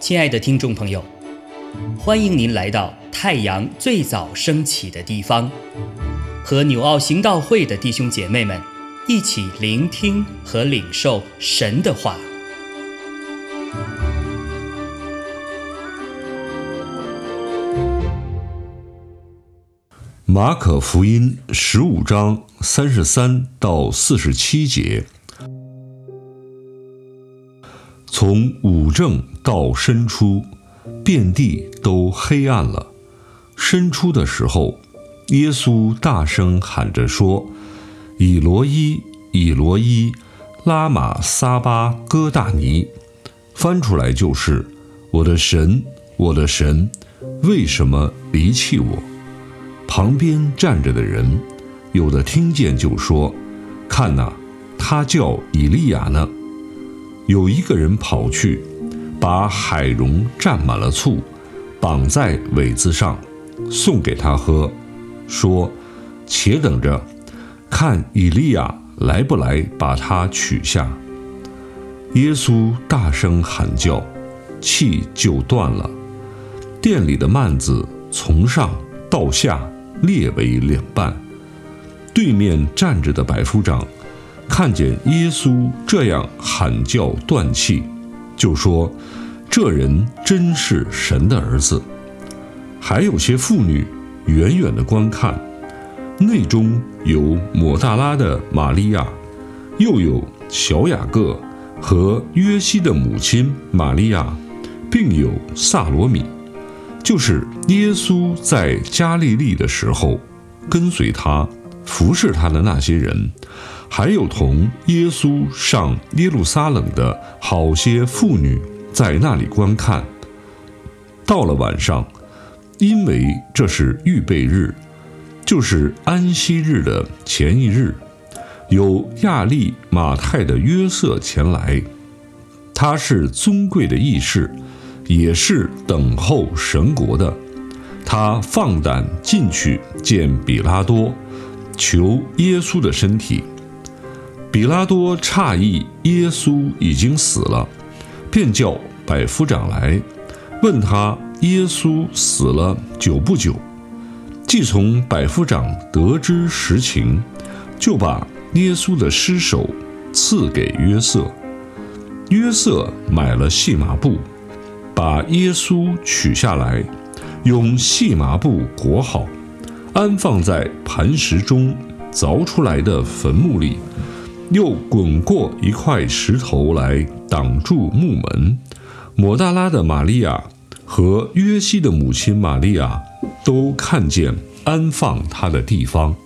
亲爱的听众朋友，欢迎您来到太阳最早升起的地方，和纽奥行道会的弟兄姐妹们一起聆听和领受神的话。马可福音十五章三十三到四十七节。从五正到申初，遍地都黑暗了。申初的时候，耶稣大声喊着说：“以罗伊，以罗伊，拉玛撒巴哥大尼。”翻出来就是：“我的神，我的神，为什么离弃我？”旁边站着的人，有的听见就说：“看哪，他叫以利亚呢。”有一个人跑去，把海蓉蘸满了醋，绑在苇子上，送给他喝，说：“且等着，看以利亚来不来，把他取下。”耶稣大声喊叫，气就断了，店里的幔子从上到下裂为两半。对面站着的百夫长。看见耶稣这样喊叫断气，就说：“这人真是神的儿子。”还有些妇女远远的观看，内中有抹大拉的玛利亚，又有小雅各和约西的母亲玛利亚，并有萨罗米，就是耶稣在加利利的时候跟随他、服侍他的那些人。还有同耶稣上耶路撒冷的好些妇女在那里观看。到了晚上，因为这是预备日，就是安息日的前一日，有亚利马太的约瑟前来，他是尊贵的义士，也是等候神国的。他放胆进去见比拉多，求耶稣的身体。比拉多诧异，耶稣已经死了，便叫百夫长来，问他耶稣死了久不久。既从百夫长得知实情，就把耶稣的尸首赐给约瑟。约瑟买了细麻布，把耶稣取下来，用细麻布裹好，安放在磐石中凿出来的坟墓里。又滚过一块石头来挡住木门，抹大拉的玛利亚和约西的母亲玛利亚都看见安放他的地方。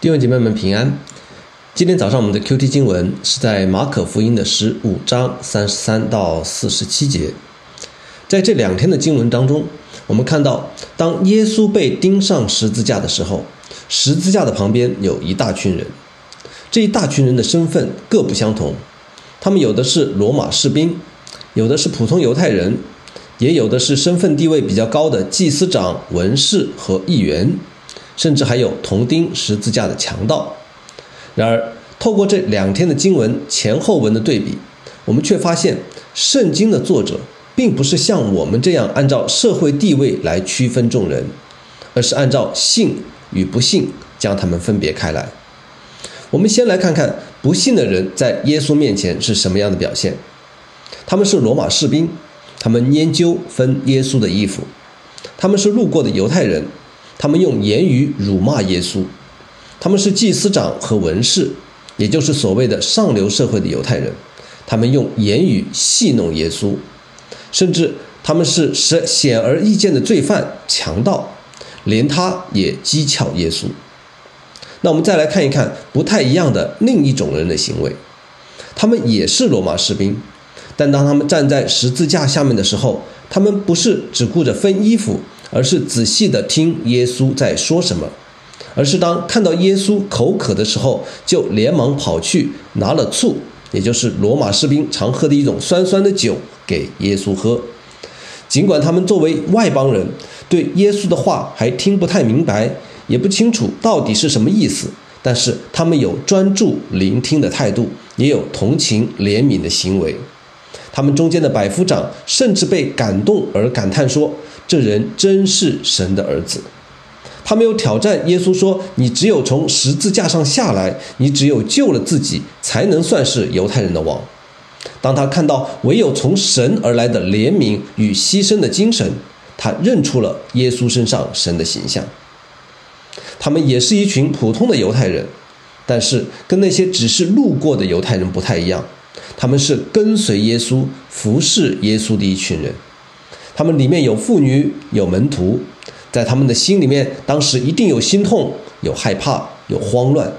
弟兄姐妹们平安。今天早上我们的 Q T 经文是在马可福音的十五章三十三到四十七节。在这两天的经文当中，我们看到，当耶稣被钉上十字架的时候，十字架的旁边有一大群人。这一大群人的身份各不相同，他们有的是罗马士兵，有的是普通犹太人，也有的是身份地位比较高的祭司长、文士和议员。甚至还有铜钉十字架的强盗。然而，透过这两天的经文前后文的对比，我们却发现，圣经的作者并不是像我们这样按照社会地位来区分众人，而是按照信与不信将他们分别开来。我们先来看看不信的人在耶稣面前是什么样的表现。他们是罗马士兵，他们研究分耶稣的衣服；他们是路过的犹太人。他们用言语辱骂耶稣，他们是祭司长和文士，也就是所谓的上流社会的犹太人。他们用言语戏弄耶稣，甚至他们是显显而易见的罪犯、强盗，连他也讥诮耶稣。那我们再来看一看不太一样的另一种人的行为，他们也是罗马士兵，但当他们站在十字架下面的时候，他们不是只顾着分衣服。而是仔细地听耶稣在说什么，而是当看到耶稣口渴的时候，就连忙跑去拿了醋，也就是罗马士兵常喝的一种酸酸的酒给耶稣喝。尽管他们作为外邦人，对耶稣的话还听不太明白，也不清楚到底是什么意思，但是他们有专注聆听的态度，也有同情怜悯的行为。他们中间的百夫长甚至被感动而感叹说：“这人真是神的儿子。”他没有挑战耶稣说：“你只有从十字架上下来，你只有救了自己，才能算是犹太人的王。”当他看到唯有从神而来的怜悯与牺牲的精神，他认出了耶稣身上神的形象。他们也是一群普通的犹太人，但是跟那些只是路过的犹太人不太一样，他们是跟随耶稣、服侍耶稣的一群人。他们里面有妇女，有门徒，在他们的心里面，当时一定有心痛、有害怕、有慌乱。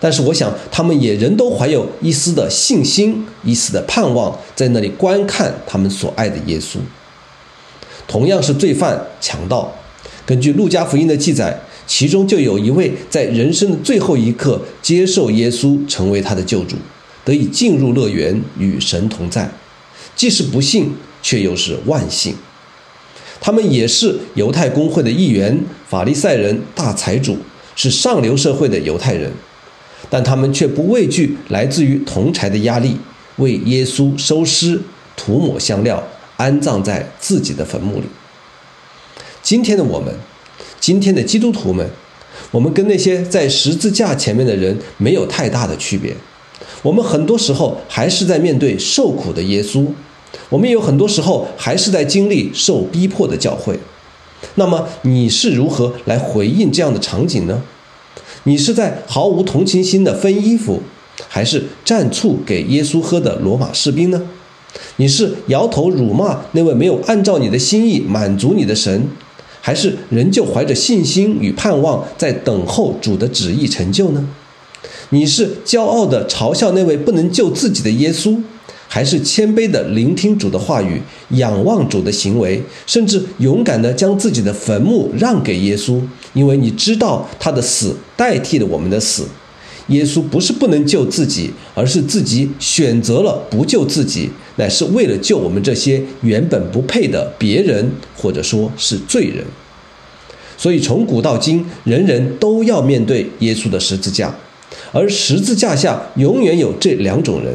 但是我想，他们也人都怀有一丝的信心，一丝的盼望，在那里观看他们所爱的耶稣。同样是罪犯、强盗，根据路加福音的记载，其中就有一位在人生的最后一刻接受耶稣成为他的救主，得以进入乐园与神同在，既是不幸，却又是万幸。他们也是犹太公会的一员，法利赛人、大财主，是上流社会的犹太人。但他们却不畏惧来自于铜柴的压力，为耶稣收尸、涂抹香料，安葬在自己的坟墓里。今天的我们，今天的基督徒们，我们跟那些在十字架前面的人没有太大的区别。我们很多时候还是在面对受苦的耶稣，我们有很多时候还是在经历受逼迫的教会。那么你是如何来回应这样的场景呢？你是在毫无同情心的分衣服，还是蘸醋给耶稣喝的罗马士兵呢？你是摇头辱骂那位没有按照你的心意满足你的神，还是仍旧怀着信心与盼望在等候主的旨意成就呢？你是骄傲的嘲笑那位不能救自己的耶稣？还是谦卑的聆听主的话语，仰望主的行为，甚至勇敢的将自己的坟墓让给耶稣，因为你知道他的死代替了我们的死。耶稣不是不能救自己，而是自己选择了不救自己，乃是为了救我们这些原本不配的别人，或者说是罪人。所以从古到今，人人都要面对耶稣的十字架，而十字架下永远有这两种人。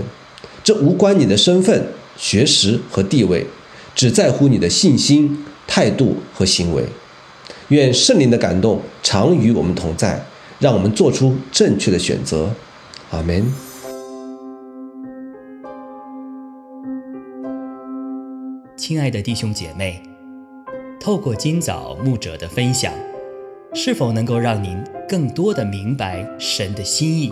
这无关你的身份、学识和地位，只在乎你的信心、态度和行为。愿圣灵的感动常与我们同在，让我们做出正确的选择。阿门。亲爱的弟兄姐妹，透过今早牧者的分享，是否能够让您更多的明白神的心意？